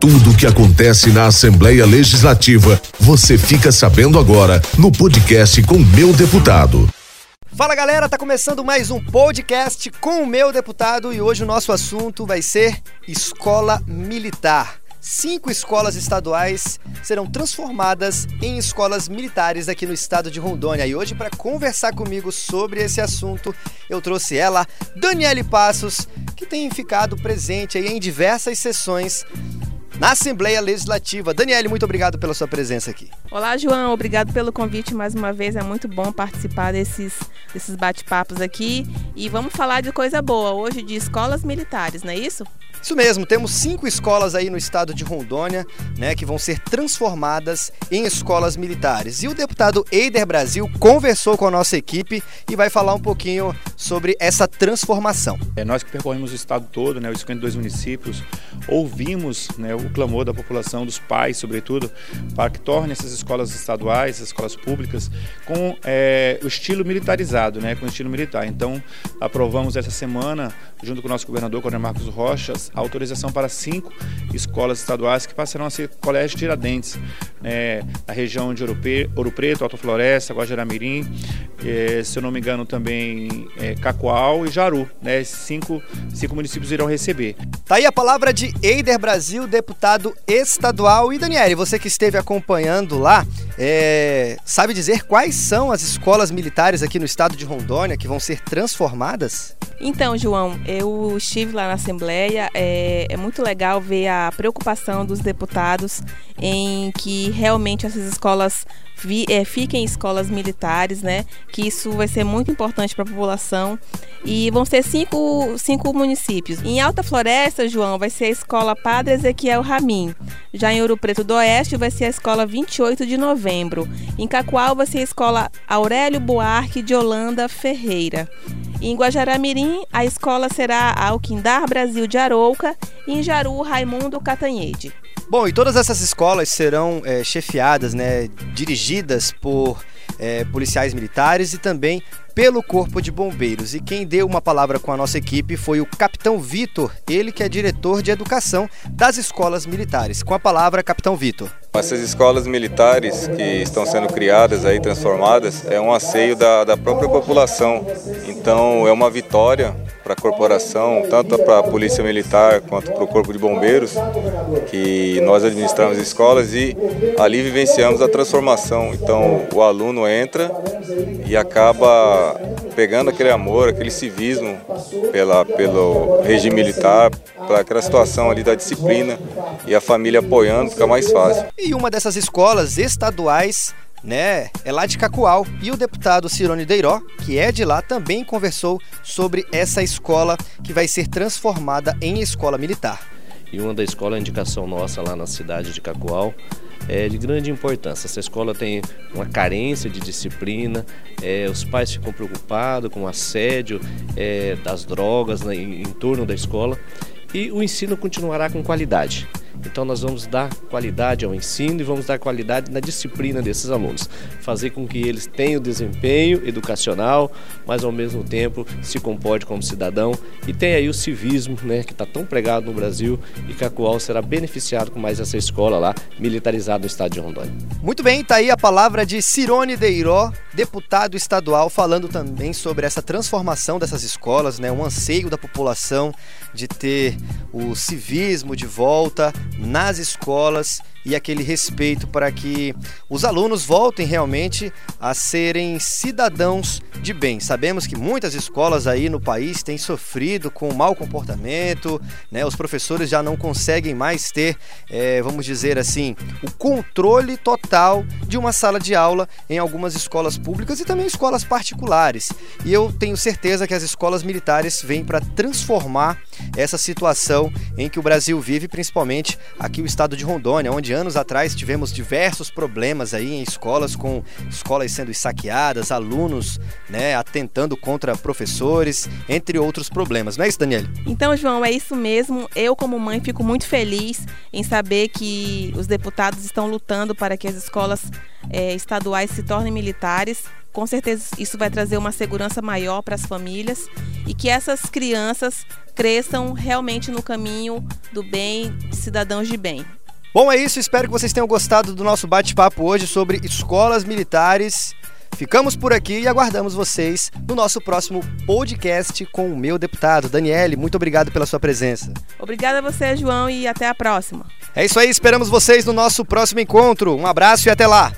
Tudo o que acontece na Assembleia Legislativa, você fica sabendo agora no podcast com meu deputado. Fala galera, tá começando mais um podcast com o meu deputado e hoje o nosso assunto vai ser escola militar. Cinco escolas estaduais serão transformadas em escolas militares aqui no estado de Rondônia. E hoje, para conversar comigo sobre esse assunto, eu trouxe ela, Daniele Passos, que tem ficado presente aí em diversas sessões na Assembleia Legislativa. Daniele, muito obrigado pela sua presença aqui. Olá, João. Obrigado pelo convite mais uma vez. É muito bom participar desses, desses bate-papos aqui. E vamos falar de coisa boa hoje, de escolas militares, não é isso? Isso mesmo, temos cinco escolas aí no estado de Rondônia, né, que vão ser transformadas em escolas militares. E o deputado Eider Brasil conversou com a nossa equipe e vai falar um pouquinho sobre essa transformação. É, nós que percorremos o estado todo, né, os 52 municípios, ouvimos né, o clamor da população, dos pais, sobretudo, para que torne essas escolas estaduais, escolas públicas, com é, o estilo militarizado, né, com o estilo militar. Então, aprovamos essa semana, junto com o nosso governador, Coronel Marcos Rochas, autorização para cinco escolas estaduais que passarão a ser colégios Tiradentes, né, na região de Ouro, Preto, Alta Floresta, Guajaramirim, é, se eu não me engano também é, Cacoal e Jaru. Né, cinco, cinco municípios irão receber. Tá aí a palavra de Eider Brasil, deputado estadual. E Daniele, você que esteve acompanhando lá, é, sabe dizer quais são as escolas militares aqui no estado de Rondônia que vão ser transformadas? Então, João, eu estive lá na Assembleia. É, é, muito legal ver a preocupação dos deputados em que realmente essas escolas vi, é, fiquem escolas militares, né? Que isso vai ser muito importante para a população. E vão ser cinco, cinco municípios. Em Alta Floresta, João, vai ser a escola Padre Ezequiel Ramin. Já em Ouro Preto do Oeste vai ser a escola 28 de novembro. Em Cacoal vai ser a escola Aurélio Buarque de Holanda Ferreira. Em Guajaramirim, a escola será a Alquindar Brasil de Arouca e em Jaru, Raimundo Catanhede. Bom, e todas essas escolas serão é, chefiadas, né, dirigidas por é, policiais militares e também pelo Corpo de Bombeiros. E quem deu uma palavra com a nossa equipe foi o Capitão Vitor, ele que é diretor de educação das escolas militares. Com a palavra, Capitão Vitor. Essas escolas militares que estão sendo criadas aí, transformadas, é um asseio da, da própria população. Então é uma vitória para a corporação, tanto para a Polícia Militar quanto para o Corpo de Bombeiros, que nós administramos escolas e ali vivenciamos a transformação. Então o aluno entra e acaba pegando aquele amor, aquele civismo pela, pelo regime militar, para aquela situação ali da disciplina e a família apoiando, fica mais fácil. E uma dessas escolas estaduais né, é lá de Cacoal. E o deputado Cirone Deiró, que é de lá, também conversou sobre essa escola que vai ser transformada em escola militar. E uma da escola, a indicação nossa lá na cidade de Cacoal, é de grande importância. Essa escola tem uma carência de disciplina, é, os pais ficam preocupados com o assédio é, das drogas né, em, em torno da escola e o ensino continuará com qualidade. Então nós vamos dar qualidade ao ensino e vamos dar qualidade na disciplina desses alunos, fazer com que eles tenham desempenho educacional, mas ao mesmo tempo se comporte como cidadão e tenha aí o civismo, né, que está tão pregado no Brasil e que a Coal será beneficiado com mais essa escola lá militarizada no estado de Rondônia. Muito bem, está aí a palavra de Cirone Deiró, deputado estadual, falando também sobre essa transformação dessas escolas, né, um anseio da população de ter o civismo de volta nas escolas e aquele respeito para que os alunos voltem realmente a serem cidadãos de bem. Sabemos que muitas escolas aí no país têm sofrido com mau comportamento, né? Os professores já não conseguem mais ter, é, vamos dizer assim, o controle total de uma sala de aula em algumas escolas públicas e também escolas particulares. E eu tenho certeza que as escolas militares vêm para transformar essa situação em que o Brasil vive, principalmente aqui o estado de Rondônia, onde anos atrás tivemos diversos problemas aí em escolas, com escolas sendo saqueadas, alunos né, atentando contra professores, entre outros problemas. Não é isso, Daniel? Então, João, é isso mesmo. Eu, como mãe, fico muito feliz em saber que os deputados estão lutando para que as escolas é, estaduais se tornem militares. Com certeza isso vai trazer uma segurança maior para as famílias e que essas crianças cresçam realmente no caminho do bem, de cidadãos de bem. Bom, é isso. Espero que vocês tenham gostado do nosso bate-papo hoje sobre escolas militares. Ficamos por aqui e aguardamos vocês no nosso próximo podcast com o meu deputado. Daniele, muito obrigado pela sua presença. Obrigada a você, João, e até a próxima. É isso aí, esperamos vocês no nosso próximo encontro. Um abraço e até lá!